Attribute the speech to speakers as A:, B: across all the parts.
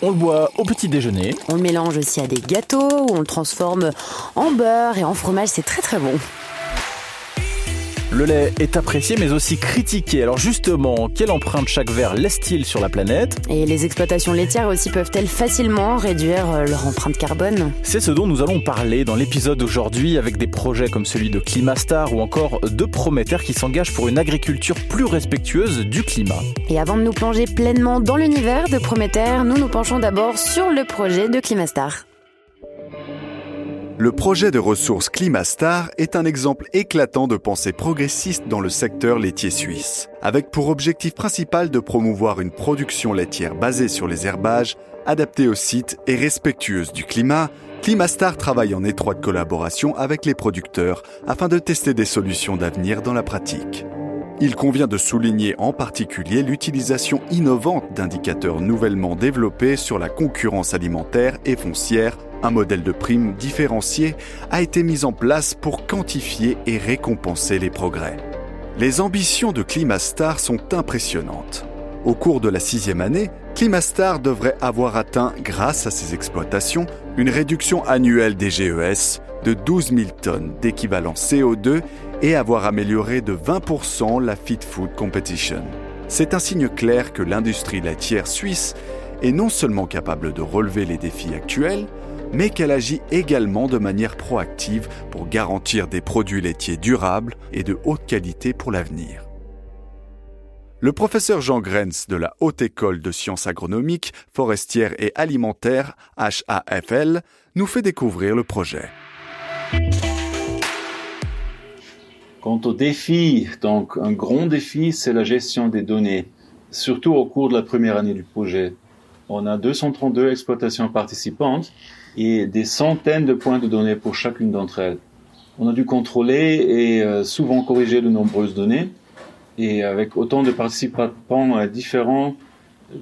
A: On le boit au petit déjeuner.
B: On le mélange aussi à des gâteaux, on le transforme en beurre et en fromage, c'est très très bon.
A: Le lait est apprécié mais aussi critiqué. Alors justement, quelle empreinte chaque verre laisse-t-il sur la planète
B: Et les exploitations laitières aussi peuvent-elles facilement réduire euh, leur empreinte carbone
A: C'est ce dont nous allons parler dans l'épisode d'aujourd'hui avec des projets comme celui de Climastar ou encore de Prométhère qui s'engagent pour une agriculture plus respectueuse du climat.
B: Et avant de nous plonger pleinement dans l'univers de Prométhère, nous nous penchons d'abord sur le projet de Climastar.
C: Le projet de ressources Climastar est un exemple éclatant de pensée progressiste dans le secteur laitier suisse, avec pour objectif principal de promouvoir une production laitière basée sur les herbages, adaptée au site et respectueuse du climat. Climastar travaille en étroite collaboration avec les producteurs afin de tester des solutions d'avenir dans la pratique. Il convient de souligner en particulier l'utilisation innovante d'indicateurs nouvellement développés sur la concurrence alimentaire et foncière un modèle de prime différencié a été mis en place pour quantifier et récompenser les progrès. Les ambitions de Climastar sont impressionnantes. Au cours de la sixième année, Climastar devrait avoir atteint, grâce à ses exploitations, une réduction annuelle des GES de 12 000 tonnes d'équivalent CO2 et avoir amélioré de 20% la Fit Food Competition. C'est un signe clair que l'industrie laitière suisse est non seulement capable de relever les défis actuels, mais qu'elle agit également de manière proactive pour garantir des produits laitiers durables et de haute qualité pour l'avenir. Le professeur Jean Grenz de la Haute École de Sciences Agronomiques, Forestières et Alimentaires, HAFL, nous fait découvrir le projet.
D: Quant au défi, donc un grand défi, c'est la gestion des données, surtout au cours de la première année du projet. On a 232 exploitations participantes et des centaines de points de données pour chacune d'entre elles. On a dû contrôler et euh, souvent corriger de nombreuses données et avec autant de participants euh, différents,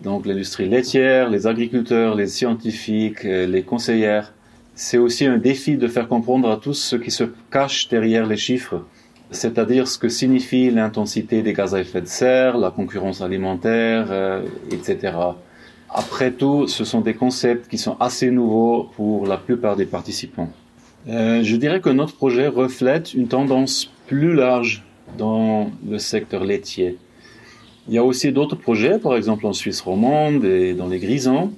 D: donc l'industrie laitière, les agriculteurs, les scientifiques, euh, les conseillères. C'est aussi un défi de faire comprendre à tous ce qui se cache derrière les chiffres, c'est-à-dire ce que signifie l'intensité des gaz à effet de serre, la concurrence alimentaire, etc. Après tout, ce sont des concepts qui sont assez nouveaux pour la plupart des participants. Euh, je dirais que notre projet reflète une tendance plus large dans le secteur laitier. Il y a aussi d'autres projets, par exemple en Suisse romande et dans les Grisons,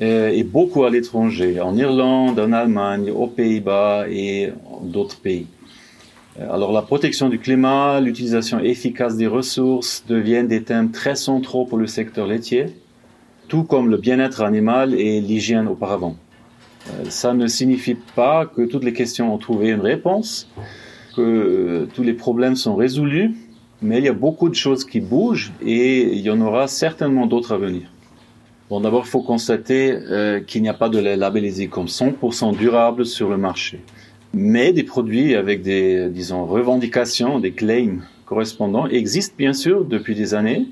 D: euh, et beaucoup à l'étranger, en Irlande, en Allemagne, aux Pays-Bas et d'autres pays. Euh, alors la protection du climat, l'utilisation efficace des ressources deviennent des thèmes très centraux pour le secteur laitier tout comme le bien-être animal et l'hygiène auparavant. Euh, ça ne signifie pas que toutes les questions ont trouvé une réponse, que euh, tous les problèmes sont résolus, mais il y a beaucoup de choses qui bougent et il y en aura certainement d'autres à venir. Bon, d'abord, il faut constater euh, qu'il n'y a pas de lait labellisé comme 100% durable sur le marché. Mais des produits avec des, disons, revendications, des claims correspondants existent bien sûr depuis des années,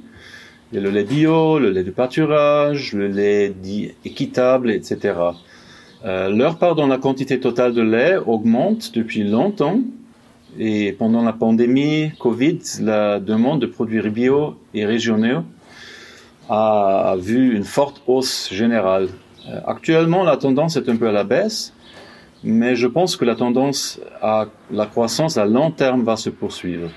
D: il y a le lait bio, le lait de pâturage, le lait dit équitable, etc. Euh, leur part dans la quantité totale de lait augmente depuis longtemps et pendant la pandémie Covid, la demande de produits bio et régionaux a vu une forte hausse générale. Euh, actuellement, la tendance est un peu à la baisse, mais je pense que la tendance à la croissance à long terme va se poursuivre.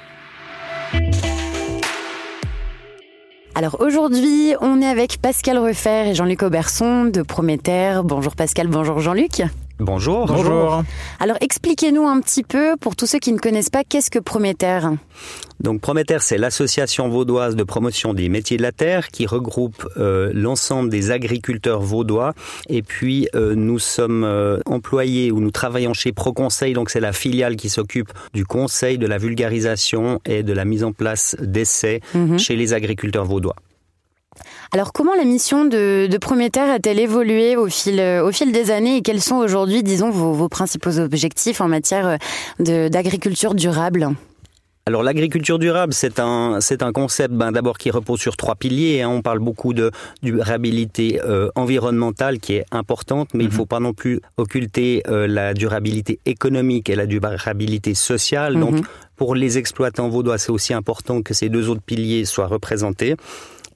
B: Alors aujourd'hui, on est avec Pascal Refer et Jean-Luc Auberson de Prométhère. Bonjour Pascal, bonjour Jean-Luc.
E: Bonjour.
A: Bonjour.
B: Alors expliquez-nous un petit peu, pour tous ceux qui ne connaissent pas, qu'est-ce que Prométhère
E: Donc Prométhère, c'est l'association vaudoise de promotion des métiers de la terre qui regroupe euh, l'ensemble des agriculteurs vaudois. Et puis euh, nous sommes euh, employés ou nous travaillons chez ProConseil, donc c'est la filiale qui s'occupe du conseil, de la vulgarisation et de la mise en place d'essais
B: Mhm.
E: chez les agriculteurs vaudois.
B: Alors comment la mission de, de a-t-elle évolué au fil, au fil des années et quels sont aujourd'hui, disons, vos, vos principaux objectifs en matière d'agriculture durable?
E: Alors l'agriculture durable, c'est un c'est un concept ben, d'abord qui repose sur trois piliers. hein. On parle beaucoup de durabilité euh, environnementale qui est importante, mais il ne faut pas non plus occulter euh, la durabilité économique et la durabilité sociale. Donc
B: Mhm.
E: pour les exploitants vaudois, c'est aussi important que ces deux autres piliers soient représentés.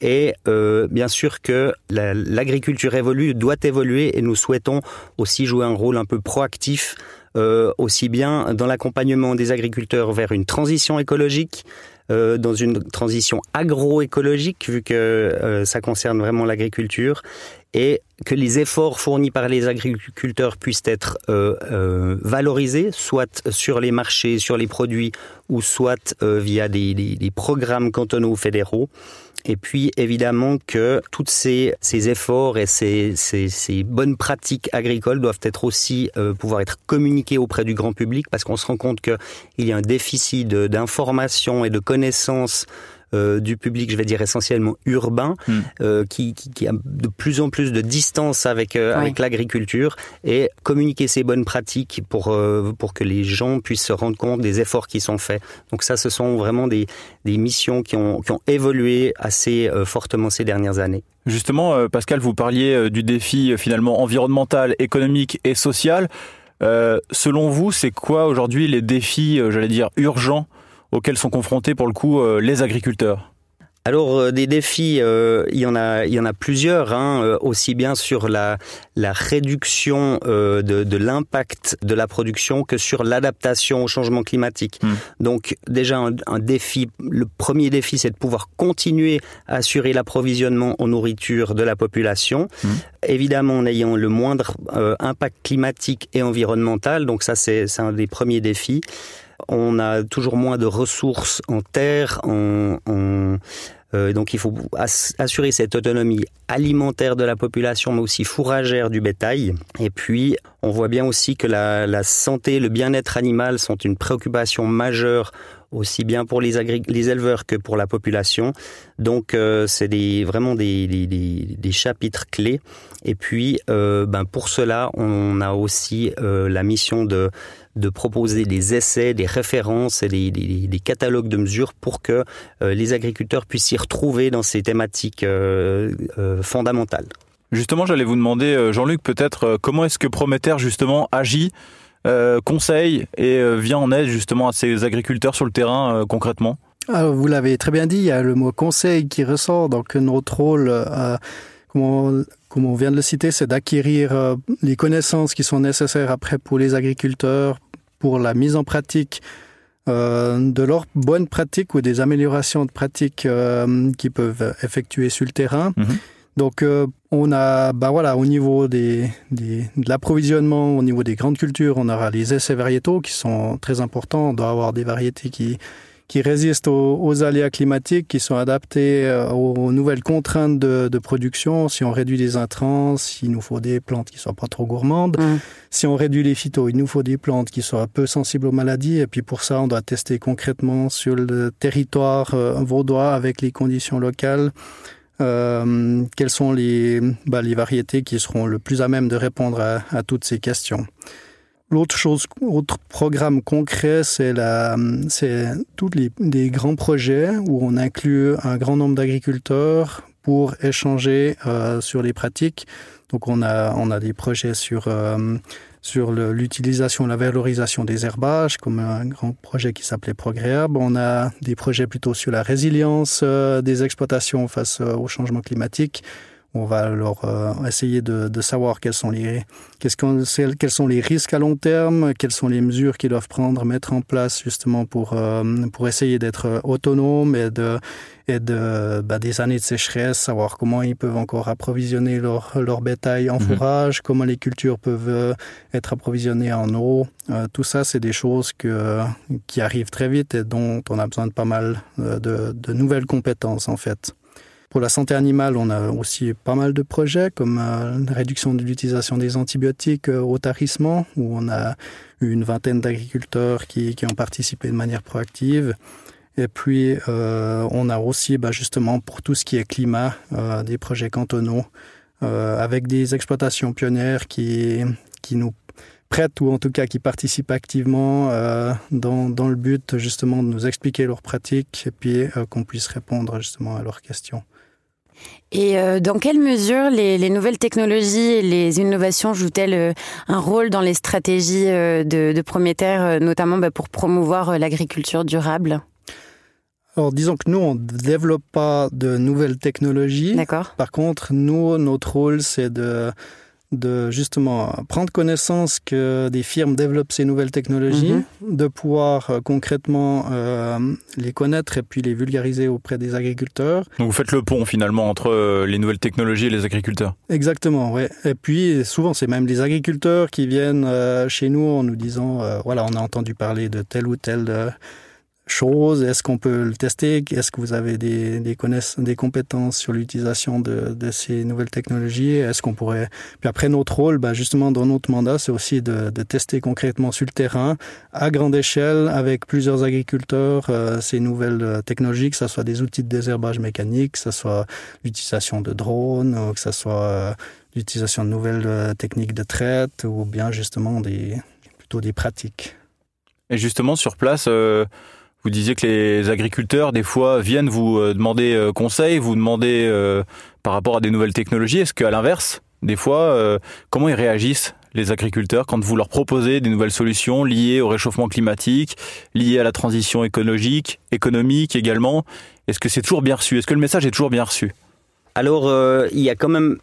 E: Et euh, bien sûr que l'agriculture évolue, doit évoluer, et nous souhaitons aussi jouer un rôle un peu proactif, euh, aussi bien dans l'accompagnement des agriculteurs vers une transition écologique, euh, dans une transition agroécologique, vu que euh, ça concerne vraiment l'agriculture, et que les efforts fournis par les agriculteurs puissent être euh, euh, valorisés, soit sur les marchés, sur les produits, ou soit euh, via des, des, des, programmes cantonaux fédéraux. Et puis évidemment que tous ces, ces, efforts et ces, ces, bonnes pratiques agricoles doivent être aussi euh, pouvoir être communiqués auprès du grand public parce qu'on se rend compte qu'il y a un déficit d'information et de connaissances euh, du public, je vais dire essentiellement urbain, mm. euh, qui, qui, qui, a de plus en plus de distance avec, euh, oui. avec l'agriculture et communiquer ces bonnes pratiques pour, euh, pour que les gens puissent se rendre compte des efforts qui sont faits. Donc ça, ce sont vraiment des, des missions qui ont, qui ont évolué assez euh, fortement ces dernières années.
A: Justement, Pascal, vous parliez du défi finalement environnemental, économique et social. selon vous, c'est quoi aujourd'hui les défis, j'allais dire, urgents auxquels sont confrontés pour le coup euh, les agriculteurs
E: alors euh, des défis, euh, il y en a, il y en a plusieurs, hein, euh, aussi bien sur la la réduction euh, de, de l'impact de la production que sur l'adaptation au changement climatique. Mmh. Donc déjà un, un, défi, le premier défi, c'est de pouvoir continuer à assurer l'approvisionnement en nourriture de la population, mmh. évidemment en ayant le moindre euh, impact climatique et environnemental. Donc ça c'est un des premiers défis on a toujours moins de ressources en terre, euh, donc il faut assurer cette autonomie alimentaire de la population, mais aussi fourragère du bétail. Et puis, on voit bien aussi que la, santé, le bien-être animal sont une préoccupation majeure aussi bien pour les, éleveurs que pour la population. Donc euh, c'est vraiment des, chapitres clés. Et puis euh, ben, pour cela, on a aussi la mission de de proposer des essais, des références et des, des, des catalogues de mesures pour que euh, les agriculteurs puissent s'y retrouver dans ces thématiques euh, euh, fondamentales.
A: Justement, j'allais vous demander, Jean-Luc, peut-être comment est-ce que Prométhère justement agit, euh, conseille et vient en aide justement à ces agriculteurs sur le terrain concrètement?
F: Alors, Vous l'avez très bien dit, il y a le mot conseil qui ressort, donc notre rôle, euh, comment comme on vient de le citer, c'est d'acquérir euh, les connaissances qui sont nécessaires après pour les agriculteurs, pour la mise en pratique euh, de leurs bonnes pratiques ou des améliorations de pratiques euh, qu'ils peuvent effectuer sur le terrain. -hmm. Donc, on a, bah voilà, au niveau des, des, de l'approvisionnement, au niveau des grandes cultures, on aura les essais variétaux qui sont très importants. On doit avoir des variétés qui, qui résistent aux, aux aléas climatiques, qui sont adaptés euh, aux nouvelles contraintes de, de production. Si on réduit les intrants, il nous faut des plantes qui soient pas trop gourmandes. Mmh. Si on réduit les phytos, il nous faut des plantes qui soient peu sensibles aux maladies. Et puis pour ça, on doit tester concrètement sur le territoire euh, vaudois avec les conditions locales. Euh, quelles sont les, bah, les variétés qui seront le plus à même de répondre à, à toutes ces questions. L'autre chose, autre programme concret, c'est la, c'est tous les grands projets où on inclut un grand nombre d'agriculteurs pour échanger euh, sur les pratiques. Donc on a, on a des projets sur euh, sur l'utilisation la valorisation des herbages, comme un grand projet qui s'appelait Progréable. On a des projets plutôt sur la résilience euh, des exploitations face euh, au changement climatique on va leur euh, essayer de, de savoir quels sont les qu'est-ce quels sont les risques à long terme quelles sont les mesures qu'ils doivent prendre mettre en place justement pour euh, pour essayer d'être autonome et de et de bah, des années de sécheresse savoir comment ils peuvent encore approvisionner leur leur bétail en mhm. fourrage comment les cultures peuvent euh, être approvisionnées en eau euh, tout ça c'est des choses que qui arrivent très vite et dont on a besoin de pas mal euh, de, de nouvelles compétences en fait Pour la santé animale, on a aussi pas mal de projets comme euh, la réduction de l'utilisation des antibiotiques euh, au tarissement, où on a eu une vingtaine d'agriculteurs qui, qui ont participé de manière proactive. Et puis, euh, on a aussi bah, justement pour tout ce qui est climat, euh, des projets cantonaux euh, avec des exploitations pionnières qui, qui nous prêtent ou en tout cas qui participent activement euh, dans, dans le but justement de nous expliquer leurs pratiques et puis qu'on puisse répondre justement à leurs questions.
B: Et euh, dans quelle mesure les, les nouvelles technologies et les innovations jouent-elles euh, un rôle dans les stratégies euh, de, de Prométhère, notamment bah, pour promouvoir l'agriculture durable?
F: Alors, disons que nous, on ne développe pas de nouvelles technologies.
B: D'accord.
F: Par contre, nous, notre rôle, c'est de de justement prendre connaissance que des firmes développent ces nouvelles technologies,
B: Mhm.
F: de pouvoir euh, concrètement euh, les connaître et puis les vulgariser auprès des agriculteurs.
A: Donc vous faites le pont finalement entre euh, les nouvelles technologies et les agriculteurs.
F: Exactement, ouais. Et puis souvent c'est même les agriculteurs qui viennent euh, chez nous en nous disant euh, voilà on a entendu parler de telle ou telle euh, chose. Est-ce qu'on peut le tester? Est-ce que vous avez des des, connaiss- des compétences sur l'utilisation de, ces nouvelles technologies? Est-ce qu'on pourrait Puis après notre rôle, ben, justement dans notre mandat, c'est aussi de, tester concrètement sur le terrain à grande échelle avec plusieurs agriculteurs euh, ces nouvelles euh, technologies, que ce soit des outils de désherbage mécanique, que ce soit l'utilisation de drones, que ce soit euh, l'utilisation de nouvelles techniques de traite ou bien justement des plutôt des pratiques.
A: Et justement sur place, vous disiez que les agriculteurs des fois viennent vous euh, demander euh, conseil, vous demander euh, par rapport à des nouvelles technologies. Est-ce qu'à l'inverse, des fois, comment ils réagissent les agriculteurs quand vous leur proposez des nouvelles solutions liées au réchauffement climatique, liées à la transition écologique, économique également? Est-ce que c'est toujours bien reçu? Est-ce que le message est toujours bien reçu?
E: Alors, il y a quand même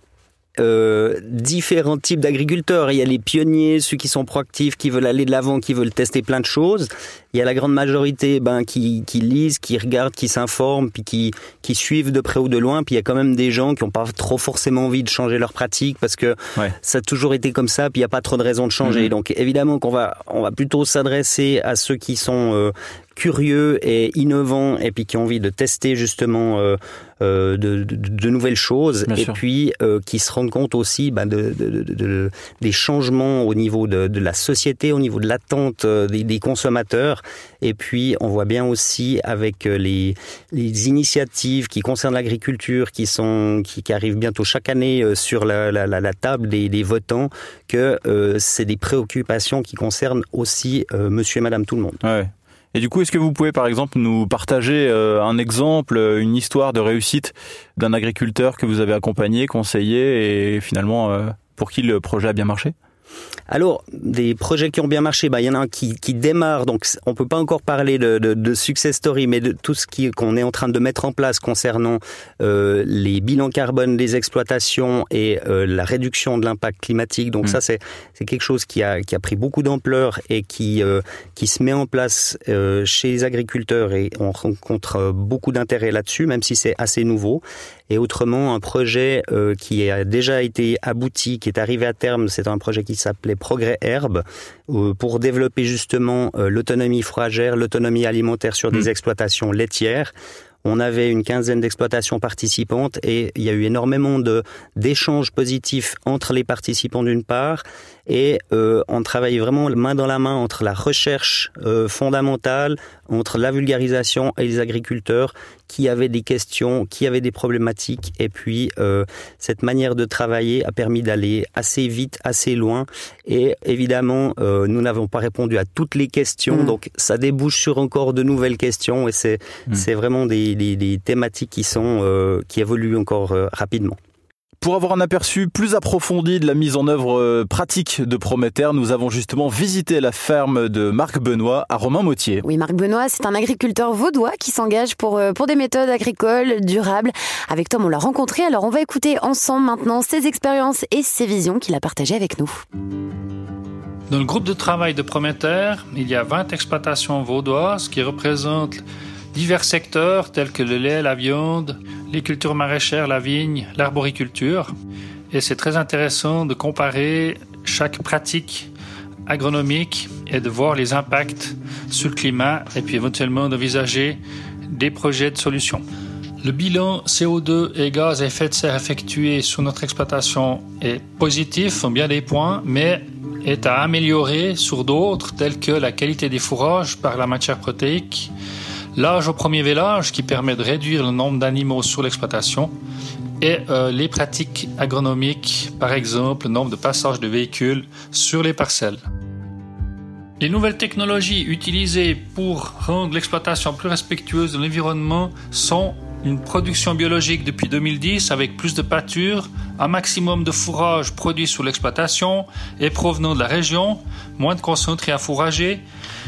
E: euh, différents types d'agriculteurs. Il y a les pionniers, ceux qui sont proactifs, qui veulent aller de l'avant, qui veulent tester plein de choses. Il y a la grande majorité ben, qui, qui lisent, qui regardent, qui s'informent, puis qui, qui suivent de près ou de loin. Puis il y a quand même des gens qui n'ont pas trop forcément envie de changer leur pratique parce que
A: Ouais.
E: ça a toujours été comme ça, puis il n'y a pas trop de raisons de changer.
A: Mhm.
E: Donc évidemment qu'on va, on va plutôt s'adresser à ceux qui sont euh, curieux et innovants et puis qui ont envie de tester justement euh, euh, de, de, de nouvelles choses
A: Bien
E: et
A: sûr.
E: puis euh, qui se rendent compte aussi ben, de, de, de- de- des changements au niveau de, la société, au niveau de l'attente des, des consommateurs. Et puis on voit bien aussi avec les, les initiatives qui concernent l'agriculture, qui sont qui, qui arrivent bientôt chaque année sur la, la, la, la table des, des votants, que c'est des préoccupations qui concernent aussi Monsieur et Madame tout le monde.
A: Ouais. Et du coup, est-ce que vous pouvez par exemple nous partager euh, un exemple, euh, une histoire de réussite d'un agriculteur que vous avez accompagné, conseillé et finalement euh, pour qui le projet a bien marché?
E: Alors, des projets qui ont bien marché, bah, il y en a un qui, qui démarre, donc on peut pas encore parler de, de, de success story, mais de tout ce qui- qu'on est en train de mettre en place concernant euh, les bilans carbone des exploitations et euh, la réduction de l'impact climatique. Donc
A: Mm.
E: ça, c'est c'est quelque chose qui a, qui a pris beaucoup d'ampleur et qui, euh, qui se met en place chez les agriculteurs et on rencontre beaucoup d'intérêt là-dessus, même si c'est assez nouveau. Et autrement, un projet qui a déjà été abouti, qui est arrivé à terme, c'est un projet qui s'appelait Progrès Herbe, euh, pour développer justement euh, l'autonomie fourragère, l'autonomie alimentaire sur des
A: Mm.
E: exploitations laitières. On avait une quinzaine d'exploitations participantes et il y a eu énormément de d'échanges positifs entre les participants d'une part et euh, on travaille vraiment main dans la main entre la recherche euh, fondamentale, entre la vulgarisation et les agriculteurs qui avaient des questions, qui avaient des problématiques et puis euh, cette manière de travailler a permis d'aller assez vite, assez loin et évidemment euh, nous n'avons pas répondu à toutes les questions
B: Mm.
E: donc ça débouche sur encore de nouvelles questions et c'est
A: Mm.
E: c'est vraiment des, des, des thématiques qui sont euh, qui évoluent encore euh, rapidement.
A: Pour avoir un aperçu plus approfondi de la mise en œuvre euh, pratique de Prométhère, nous avons justement visité la ferme de Marc Benoît à Romain-Motier.
B: Oui, Marc Benoît, c'est un agriculteur vaudois qui s'engage pour, euh, pour des méthodes agricoles durables. Avec Tom, on l'a rencontré, alors on va écouter ensemble maintenant ses expériences et ses visions qu'il a partagées avec nous.
G: Dans le groupe de travail de Prométhère, il y a 20 exploitations vaudoises qui représentent divers secteurs tels que le lait, la viande, les cultures maraîchères, la vigne, l'arboriculture. Et c'est très intéressant de comparer chaque pratique agronomique et de voir les impacts sur le climat et puis éventuellement d'envisager des projets de solutions. Le bilan CO2 et gaz à effet de serre effectué sur notre exploitation est positif en bien des points, mais est à améliorer sur d'autres, tels que la qualité des fourrages par la matière protéique, l'âge au premier vélage qui permet de réduire le nombre d'animaux sur l'exploitation, et euh, les pratiques agronomiques, par exemple le nombre de passages de véhicules sur les parcelles. Les nouvelles technologies utilisées pour rendre l'exploitation plus respectueuse de l'environnement sont une production biologique depuis 2010 avec plus de pâture, un maximum de fourrage produit sous l'exploitation et provenant de la région, moins de concentrés à fourrager,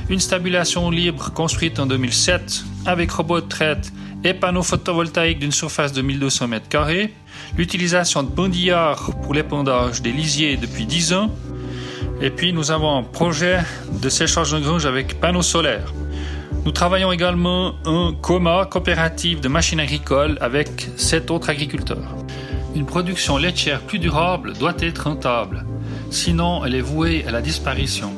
G: une stabulation libre construite en 2007 avec robot de traite et panneaux photovoltaïques d'une surface de 1200 m2, l'utilisation de bondillards pour l'épandage des lisiers depuis 10 ans, et puis nous avons un projet de séchage de grange avec panneaux solaires. Nous travaillons également un coma coopérative de machines agricoles avec 7 autres agriculteurs. Une production laitière plus durable doit être rentable, sinon elle est vouée à la disparition.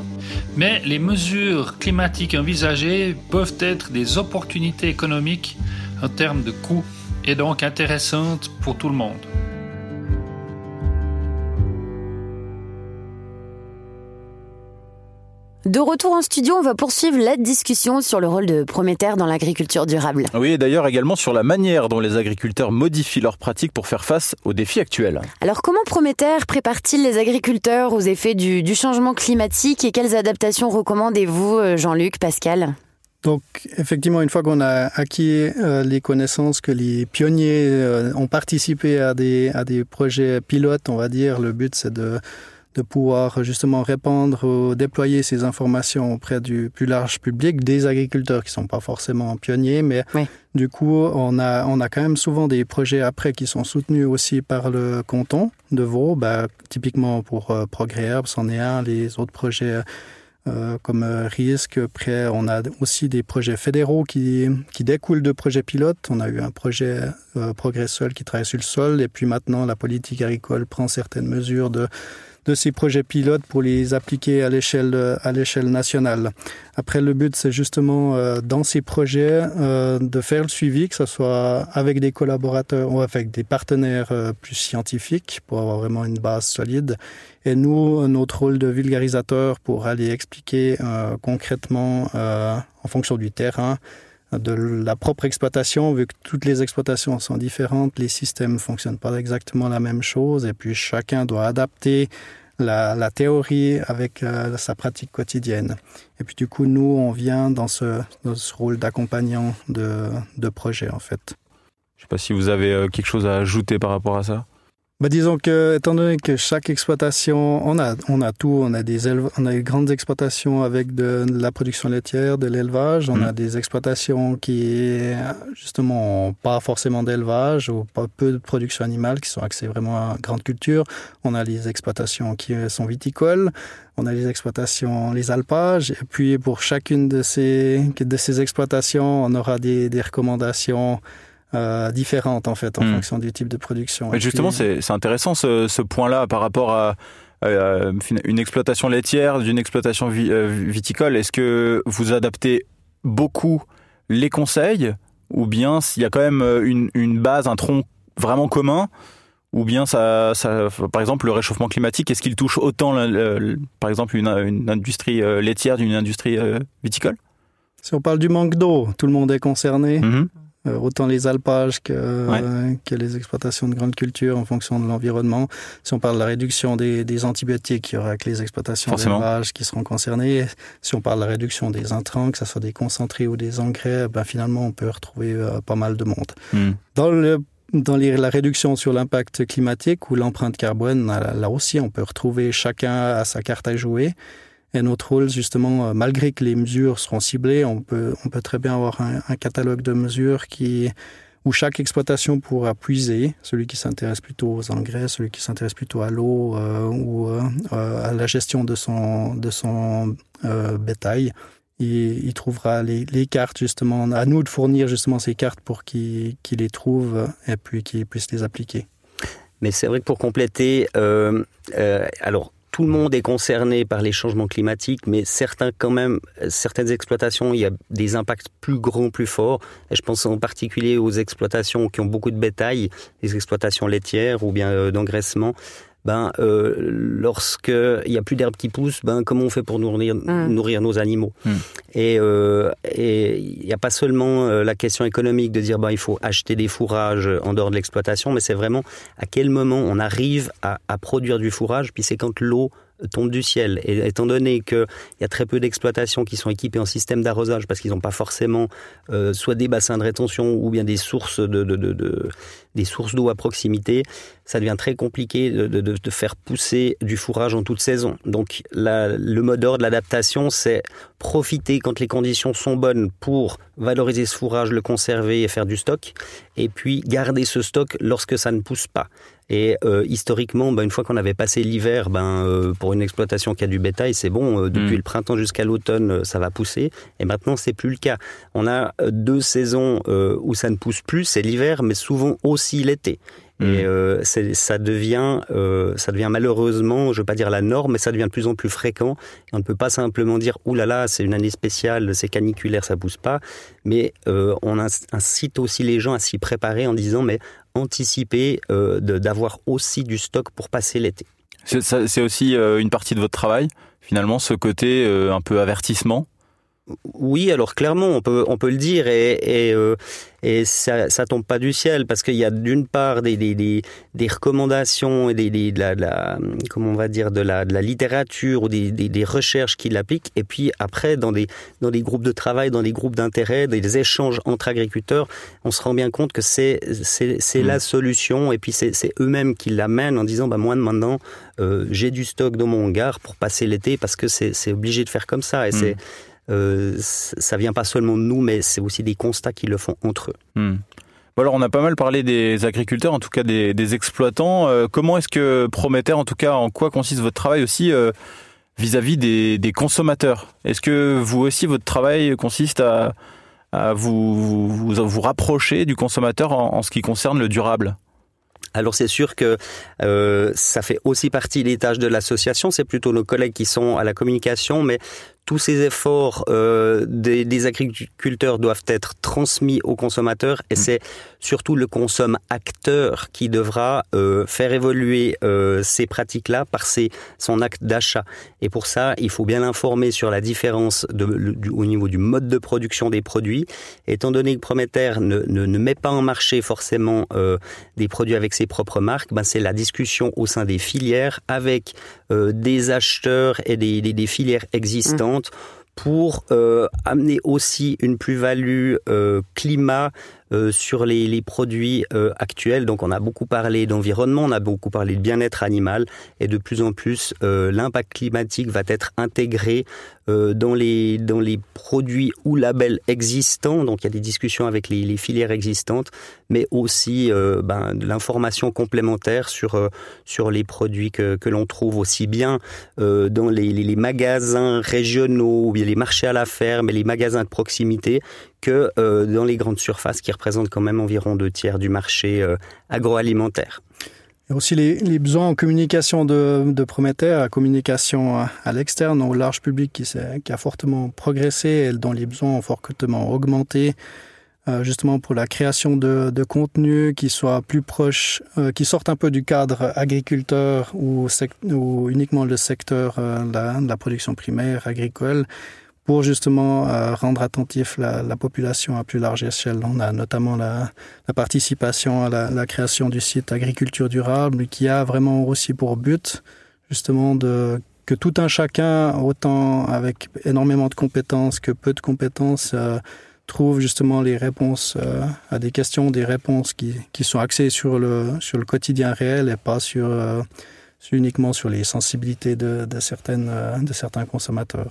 G: Mais les mesures climatiques envisagées peuvent être des opportunités économiques en termes de coûts et donc intéressantes pour tout le monde.
B: De retour en studio, on va poursuivre la discussion sur le rôle de Prométhère dans l'agriculture durable.
A: Oui, et d'ailleurs également sur la manière dont les agriculteurs modifient leurs pratiques pour faire face aux défis actuels.
B: Alors comment Prométhère prépare-t-il les agriculteurs aux effets du, du changement climatique et quelles adaptations recommandez-vous, euh, Jean-Luc, Pascal?
F: Donc, effectivement, une fois qu'on a acquis euh, les connaissances que les pionniers euh, ont participé à des, à des projets pilotes, on va dire, le but c'est de de pouvoir justement répandre ou déployer ces informations auprès du plus large public, des agriculteurs qui sont pas forcément pionniers, mais oui. du coup, on a, on a quand même souvent des projets après qui sont soutenus aussi par le canton de Vaud, bah, typiquement pour euh, Progrès c'en est un, les autres projets euh, comme euh, risque. Après, on a aussi des projets fédéraux qui, qui découlent de projets pilotes. On a eu un projet euh, Progrès Sol qui travaille sur le sol, et puis maintenant, la politique agricole prend certaines mesures de de ces projets pilotes pour les appliquer à l'échelle à l'échelle nationale. Après, le but, c'est justement euh, dans ces projets euh, de faire le suivi, que ce soit avec des collaborateurs ou avec des partenaires euh, plus scientifiques pour avoir vraiment une base solide. Et nous, notre rôle de vulgarisateur pour aller expliquer euh, concrètement, euh, en fonction du terrain, de la propre exploitation, vu que toutes les exploitations sont différentes, les systèmes fonctionnent pas exactement la même chose, et puis chacun doit adapter la, théorie avec euh, sa pratique quotidienne. Et puis du coup, nous, on vient dans ce, dans ce rôle d'accompagnant de, de projet, en fait.
A: Je sais pas si vous avez euh, quelque chose à ajouter par rapport à ça.
F: Bah, disons que, étant donné que chaque exploitation, on a, on a tout, on a des on a des grandes exploitations avec de, de la production laitière, de l'élevage, on mmh. a des exploitations qui, justement, ont pas forcément d'élevage ou pas peu de production animale, qui sont axées vraiment à grande culture. On a les exploitations qui sont viticoles, on a les exploitations, les alpages, et puis pour chacune de ces, de ces exploitations, on aura des, des recommandations euh, différentes en fait en mmh. fonction du type de production.
A: Mais justement, puis... c'est intéressant ce, ce point-là par rapport à euh, une exploitation laitière, d'une exploitation euh, viticole. Est-ce que vous adaptez beaucoup les conseils ou bien s'il y a quand même une, une, base, un tronc vraiment commun ou bien ça, ça par exemple le réchauffement climatique, est-ce qu'il touche autant par exemple une, une industrie laitière d'une industrie viticole?
F: Si on parle du manque d'eau, tout le monde est concerné. Mmh. Euh, autant les alpages que, ouais. euh, que les exploitations de grandes cultures en fonction de l'environnement. Si on parle de la réduction des, des antibiotiques, il y aura que les exploitations d'élevage qui seront concernées. Si on parle de la réduction des intrants, que ce soit des concentrés ou des engrais, ben finalement on peut retrouver euh, pas mal de monde. Mm. Dans le dans les, la réduction sur l'impact climatique ou l'empreinte carbone, là aussi, on peut retrouver chacun à sa carte à jouer. Et notre rôle, justement, euh, malgré que les mesures seront ciblées, on peut, on peut très bien avoir un, catalogue de mesures qui, où chaque exploitation pourra puiser, celui qui s'intéresse plutôt aux engrais, celui qui s'intéresse plutôt à l'eau euh, ou euh, à la gestion de son, de son bétail. Il, trouvera les, cartes justement, à nous de fournir justement ces cartes pour qu'il qu les trouve et puis qu'il puisse les appliquer.
E: Mais c'est vrai que pour compléter, alors tout le monde est concerné par les changements climatiques, mais certains quand même, certaines exploitations, il y a des impacts plus grands, plus forts. Je pense en particulier aux exploitations qui ont beaucoup de bétail, les exploitations laitières ou bien euh, d'engraissement. Ben, euh, lorsque il y a plus d'herbes qui poussent, ben comment on fait pour nourrir, mmh. nourrir nos animaux mmh. Et euh, et il n'y a pas seulement euh, la question économique de dire ben il faut acheter des fourrages en dehors de l'exploitation, mais c'est vraiment à quel moment on arrive à, à produire du fourrage. Puis c'est quand l'eau tombe du ciel. Et étant donné qu'il y a très peu d'exploitations qui sont équipées en système d'arrosage parce qu'ils n'ont pas forcément euh, soit des bassins de rétention ou bien des sources de, de, de, des sources d'eau à proximité, ça devient très compliqué de, de, faire pousser du fourrage en toute saison. Donc le mode d'ordre, l'adaptation, c'est profiter quand les conditions sont bonnes pour valoriser ce fourrage, le conserver et faire du stock, et puis garder ce stock lorsque ça ne pousse pas. Et euh, historiquement, ben, une fois qu'on avait passé l'hiver, ben, euh, pour une exploitation qui a du bétail, c'est bon. Euh, depuis mm. le printemps jusqu'à l'automne, ça va pousser. Et maintenant, c'est plus le cas. On a deux saisons où ça ne pousse plus, c'est l'hiver, mais souvent aussi l'été. Et mm. ça devient, ça devient malheureusement, je veux pas dire la norme, mais ça devient de plus en plus fréquent. on ne peut pas simplement dire ouh là là, c'est une année spéciale, c'est caniculaire, ça pousse pas. Mais on incite aussi les gens à s'y préparer en disant mais anticiper euh, d'avoir aussi du stock pour passer l'été.
A: C'est aussi euh, une partie de votre travail, finalement, ce côté euh, un peu avertissement
E: oui, alors clairement, on peut, on peut le dire, et, et, euh, et ça, ça tombe pas du ciel, parce qu'il y a d'une part des, des, des, des, recommandations et des, des de, la, de la, comment on va dire, de la, de la littérature ou des, des, recherches qui l'appliquent, et puis après, dans des, dans des groupes de travail, dans des groupes d'intérêt, des échanges entre agriculteurs, on se rend bien compte que c'est c'est la mmh. solution, et puis c'est eux-mêmes qui l'amènent en disant, bah moi maintenant, euh, j'ai du stock dans mon hangar pour passer l'été, parce que c'est obligé de faire comme ça, et mmh. c'est euh, ça vient pas seulement de nous, mais c'est aussi des constats qui le font entre eux.
A: Hmm. alors on a pas mal parlé des agriculteurs, en tout cas des, exploitants. Euh, comment est-ce que Prométhée, en tout cas, en quoi consiste votre travail aussi euh, vis-à-vis des, consommateurs? Est-ce que vous aussi, votre travail consiste à, vous, vous, rapprocher du consommateur en, ce qui concerne le durable?
E: Alors c'est sûr que ça fait aussi partie des tâches de l'association, c'est plutôt nos collègues qui sont à la communication, mais tous ces efforts euh, des, des, agriculteurs doivent être transmis aux consommateurs et mm. c'est surtout le consomme acteur qui devra euh, faire évoluer euh, ces pratiques-là par ses, son acte d'achat. Et pour ça, il faut bien informer sur la différence de, du, au niveau du mode de production des produits. Étant donné que Prométhère ne, ne, ne met pas en marché forcément euh, des produits avec ses propres marques, ben c'est la discussion au sein des filières avec euh, des acheteurs et des, des, des filières existantes. Pour euh, amener aussi une plus-value euh, climat euh, sur les, produits actuels. Donc on a beaucoup parlé d'environnement, on a beaucoup parlé de bien-être animal et de plus en plus l'impact climatique va être intégré dans les dans les produits ou labels existants. Donc il y a des discussions avec les, filières existantes, mais aussi ben, de l'information complémentaire sur sur les produits que, que l'on trouve aussi bien dans les, les, magasins régionaux ou bien les marchés à la ferme et les magasins de proximité que euh, dans les grandes surfaces qui représentent quand même environ deux tiers du marché euh, agroalimentaire.
F: Il y a aussi les, les besoins en communication de, de communication à, l'externe, au large public qui, qui a fortement progressé et dont les besoins ont fortement augmenté, euh, justement pour la création de, de contenu qui soit plus proche, euh, qui sorte un peu du cadre agriculteur ou, ou uniquement le secteur euh, de, la, de la production primaire agricole, pour justement euh, rendre attentif la, la, population à plus large échelle. On a notamment la, la participation à la, la, création du site Agriculture durable qui a vraiment aussi pour but justement de que tout un chacun, autant avec énormément de compétences que peu de compétences, euh, trouve justement les réponses euh, à des questions, des réponses qui, qui sont axées sur le, sur le quotidien réel et pas sur, euh, uniquement sur les sensibilités de, de, certaines, euh, de certains consommateurs.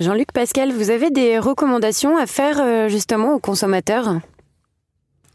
B: Jean-Luc Pascal, vous avez des recommandations à faire euh, justement aux consommateurs?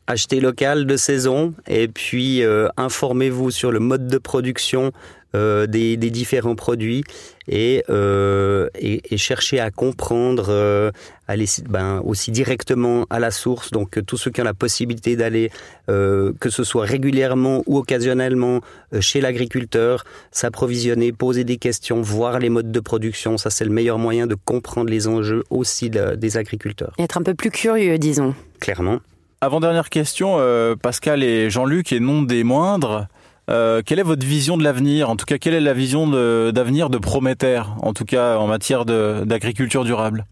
E: Achetez local de saison et puis euh, informez-vous sur le mode de production euh, des, des, différents produits et, euh, et, et, chercher à comprendre, euh, aller ben, aussi directement à la source. Donc tous ceux qui ont la possibilité d'aller, euh, que ce soit régulièrement ou occasionnellement, euh, chez l'agriculteur, s'approvisionner, poser des questions, voir les modes de production. Ça, c'est le meilleur moyen de comprendre les enjeux aussi de, des agriculteurs.
B: Et être un peu plus curieux, disons.
E: Clairement.
A: Avant-dernière question, euh, Pascal et Jean-Luc, et non des moindres. Euh, quelle est votre vision de l'avenir? En tout cas, quelle est la vision d'avenir de, de en tout cas en matière d'agriculture durable?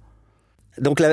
E: Donc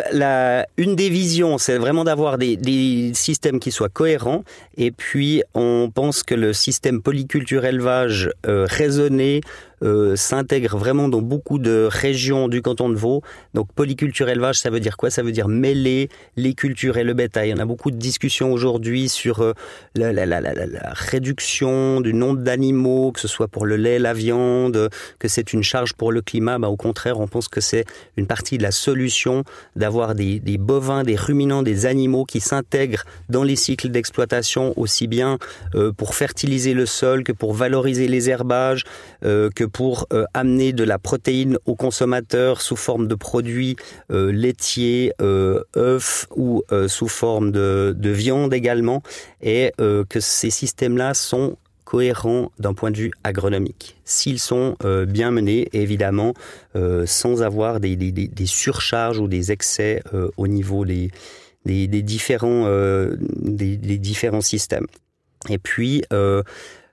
E: une des visions, c'est vraiment d'avoir des, des, systèmes qui soient cohérents. Et puis on pense que le système polyculture élevage euh, raisonné euh, s'intègre vraiment dans beaucoup de régions du canton de Vaud. Donc polyculture élevage, ça veut dire quoi? Ça veut dire mêler les cultures et le bétail. On a beaucoup de discussions aujourd'hui sur euh, la, la, la, la, réduction du nombre d'animaux, que ce soit pour le lait, la viande, que c'est une charge pour le climat. Bah, au contraire, on pense que c'est une partie de la solution d'avoir des, des bovins, des ruminants, des animaux qui s'intègrent dans les cycles d'exploitation aussi bien euh, pour fertiliser le sol que pour valoriser les herbages, euh, que pour euh, amener de la protéine aux consommateurs sous forme de produits euh, laitiers, œufs ou sous forme de, de, viande également, et que ces systèmes-là sont cohérents d'un point de vue agronomique. S'ils sont euh, bien menés, évidemment, euh, sans avoir des, des, surcharges ou des excès euh, au niveau des, des, différents, des, différents systèmes. Et puis,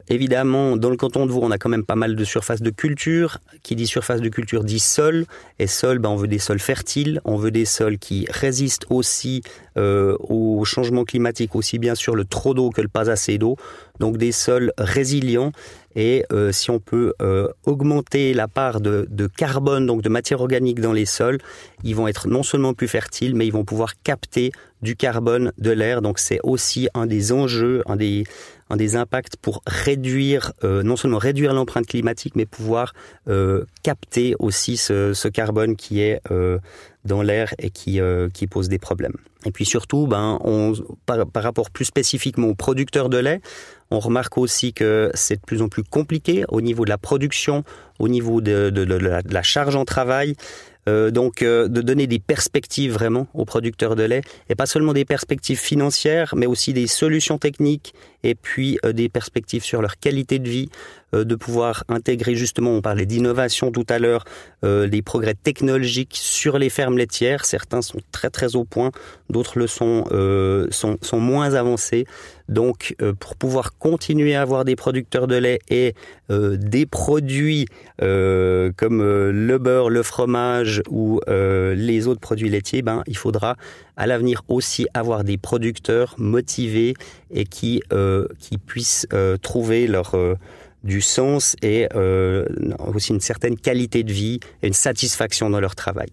E: Évidemment, dans le canton de Vaud, on a quand même pas mal de surfaces de culture. Qui dit surface de culture dit sol. Et sol, ben, on veut des sols fertiles, on veut des sols qui résistent aussi euh, au changement climatique, aussi bien sur le trop d'eau que le pas assez d'eau. Donc des sols résilients. Et euh, si on peut euh, augmenter la part de, de, carbone, donc de matière organique dans les sols, ils vont être non seulement plus fertiles, mais ils vont pouvoir capter du carbone de l'air. Donc c'est aussi un des enjeux, un des un des impacts pour réduire, euh, non seulement réduire l'empreinte climatique, mais pouvoir euh, capter aussi ce, ce, carbone qui est euh, dans l'air et qui, euh, qui pose des problèmes. Et puis surtout, ben, on, par, par rapport plus spécifiquement aux producteurs de lait, on remarque aussi que c'est de plus en plus compliqué au niveau de la production, au niveau de, de, de, la, de la charge en travail. Euh, donc euh, de donner des perspectives vraiment aux producteurs de lait et pas seulement des perspectives financières mais aussi des solutions techniques et puis euh, des perspectives sur leur qualité de vie de pouvoir intégrer justement, on parlait d'innovation tout à l'heure, euh, les progrès technologiques sur les fermes laitières. Certains sont très très au point, d'autres le sont, euh, sont, moins avancés. Donc, euh, pour pouvoir continuer à avoir des producteurs de lait et euh, des produits euh, comme le beurre, le fromage ou les autres produits laitiers, ben, il faudra à l'avenir aussi avoir des producteurs motivés et qui, qui puissent trouver leur du sens et euh, aussi une certaine qualité de vie et une satisfaction dans leur travail.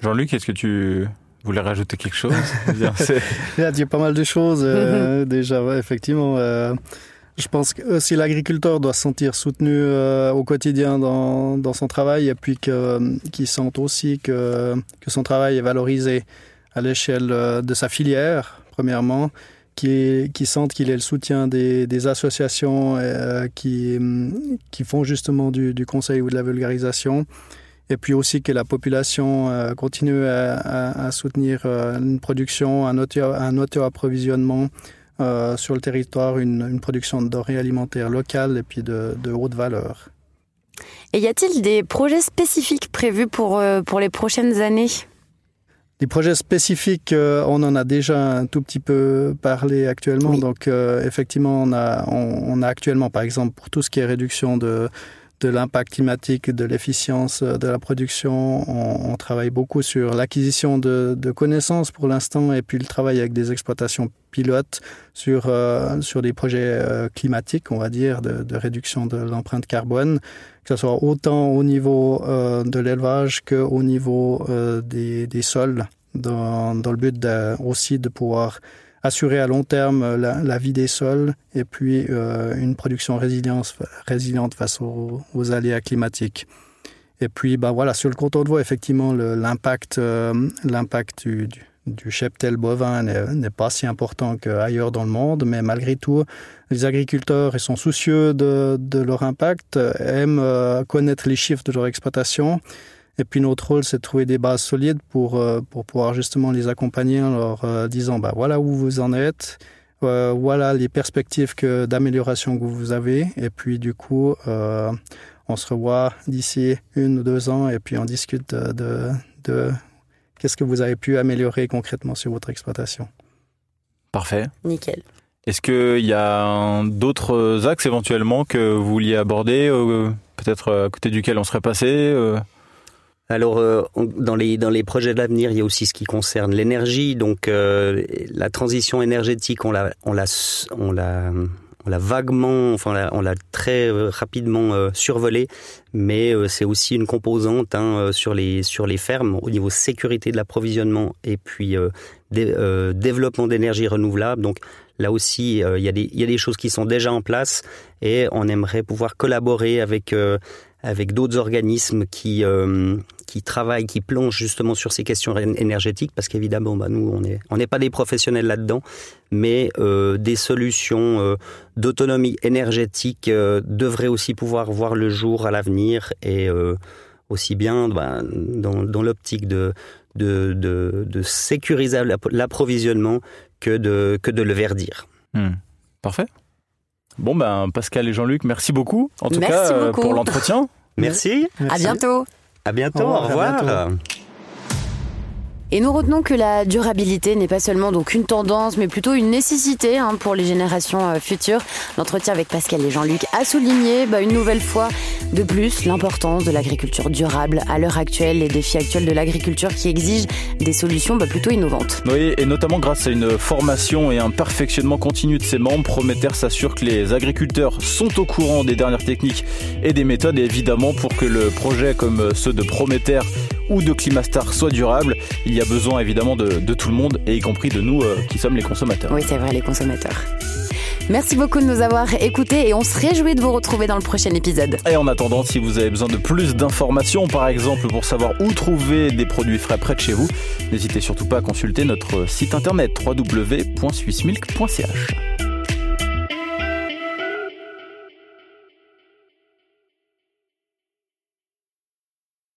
A: Jean-Luc, est-ce que tu voulais rajouter quelque chose?
F: Il y a pas mal de choses euh, déjà, ouais, effectivement. Euh, je pense que si l'agriculteur doit se sentir soutenu euh, au quotidien dans, dans, son travail et puis qu'il qu sente aussi que, que son travail est valorisé à l'échelle de sa filière, premièrement, qui, sentent qu'il est le soutien des, associations euh, qui, qui font justement du, conseil ou de la vulgarisation. Et puis aussi que la population euh, continue à, soutenir euh, une production, un auto-approvisionnement euh, sur le territoire, une, production de denrées alimentaires locales et puis de, de haute valeur.
B: Et y a-t-il des projets spécifiques prévus pour, pour les prochaines années?
F: Les projets spécifiques, euh, on en a déjà un tout petit peu parlé actuellement. Oui. Donc, euh, effectivement, on a, on, on a actuellement, par exemple, pour tout ce qui est réduction de, de l'impact climatique, de l'efficience de la production, on, on travaille beaucoup sur l'acquisition de, de connaissances pour l'instant et puis le travail avec des exploitations pilotes sur, euh, sur des projets euh, climatiques, on va dire, de, de réduction de l'empreinte carbone que ce soit autant au niveau euh, de l'élevage qu'au niveau euh, des, des sols, dans, dans le but aussi de pouvoir assurer à long terme la, vie des sols et puis euh, une production résilience, résiliente face aux, aux aléas climatiques. Et puis, bah voilà, sur le canton de voie, effectivement, l'impact l'impact du, du cheptel bovin n'est pas si important qu'ailleurs dans le monde, mais malgré tout, les agriculteurs ils sont soucieux de, leur impact, aiment euh, connaître les chiffres de leur exploitation. Et puis notre rôle, c'est de trouver des bases solides pour, euh, pour pouvoir justement les accompagner en leur euh, disant bah, voilà où vous en êtes, voilà les perspectives d'amélioration que vous avez. Et puis du coup, on se revoit d'ici une ou deux ans et puis on discute de qu'est-ce que vous avez pu améliorer concrètement sur votre exploitation?
A: Parfait.
B: Nickel.
A: Est-ce qu'il y a d'autres axes éventuellement que vous vouliez aborder, euh, peut-être à côté duquel on serait passé euh?
E: Alors, euh, on, dans, les, dans les projets de l'avenir, il y a aussi ce qui concerne l'énergie. Donc, euh, la transition énergétique, on l'a, on l'a, on l'a, on l'a vaguement, enfin on l'a très rapidement survolé, mais c'est aussi une composante hein, sur les sur les fermes au niveau sécurité de l'approvisionnement et puis développement d'énergie renouvelable. Donc là aussi, il y, a des, il y a des choses qui sont déjà en place et on aimerait pouvoir collaborer avec avec d'autres organismes qui euh, qui travaillent, qui plongent justement sur ces questions énergétiques, parce qu'évidemment, bah, nous, on n'est pas des professionnels là-dedans, mais euh, des solutions euh, d'autonomie énergétique devraient aussi pouvoir voir le jour à l'avenir et aussi bien bah, dans, l'optique de, sécuriser l'approvisionnement que de, que de le verdir.
A: Hmm. Parfait. Bon, ben, Pascal et Jean-Luc, merci beaucoup, en tout merci cas, beaucoup. pour l'entretien.
E: Merci.
B: merci. À bientôt.
E: À bientôt. Au revoir. Au revoir.
B: Et nous retenons que la durabilité n'est pas seulement donc une tendance, mais plutôt une nécessité hein, pour les générations euh, futures. L'entretien avec Pascal et Jean-Luc a souligné bah, une nouvelle fois de plus l'importance de l'agriculture durable à l'heure actuelle, les défis actuels de l'agriculture qui exigent des solutions bah, plutôt innovantes.
A: Oui, et notamment grâce à une formation et un perfectionnement continu de ses membres, Prometer s'assure que les agriculteurs sont au courant des dernières techniques et des méthodes, et évidemment pour que le projet comme ceux de Prometer ou de Climastar soit durable, il y a besoin évidemment de, de tout le monde, et y compris de nous euh, qui sommes les consommateurs.
B: Oui, c'est vrai, les consommateurs. Merci beaucoup de nous avoir écoutés et on se réjouit de vous retrouver dans le prochain épisode.
A: Et en attendant, si vous avez besoin de plus d'informations, par exemple pour savoir où trouver des produits frais près de chez vous, n'hésitez surtout pas à consulter notre site internet www.swissmilk.ch.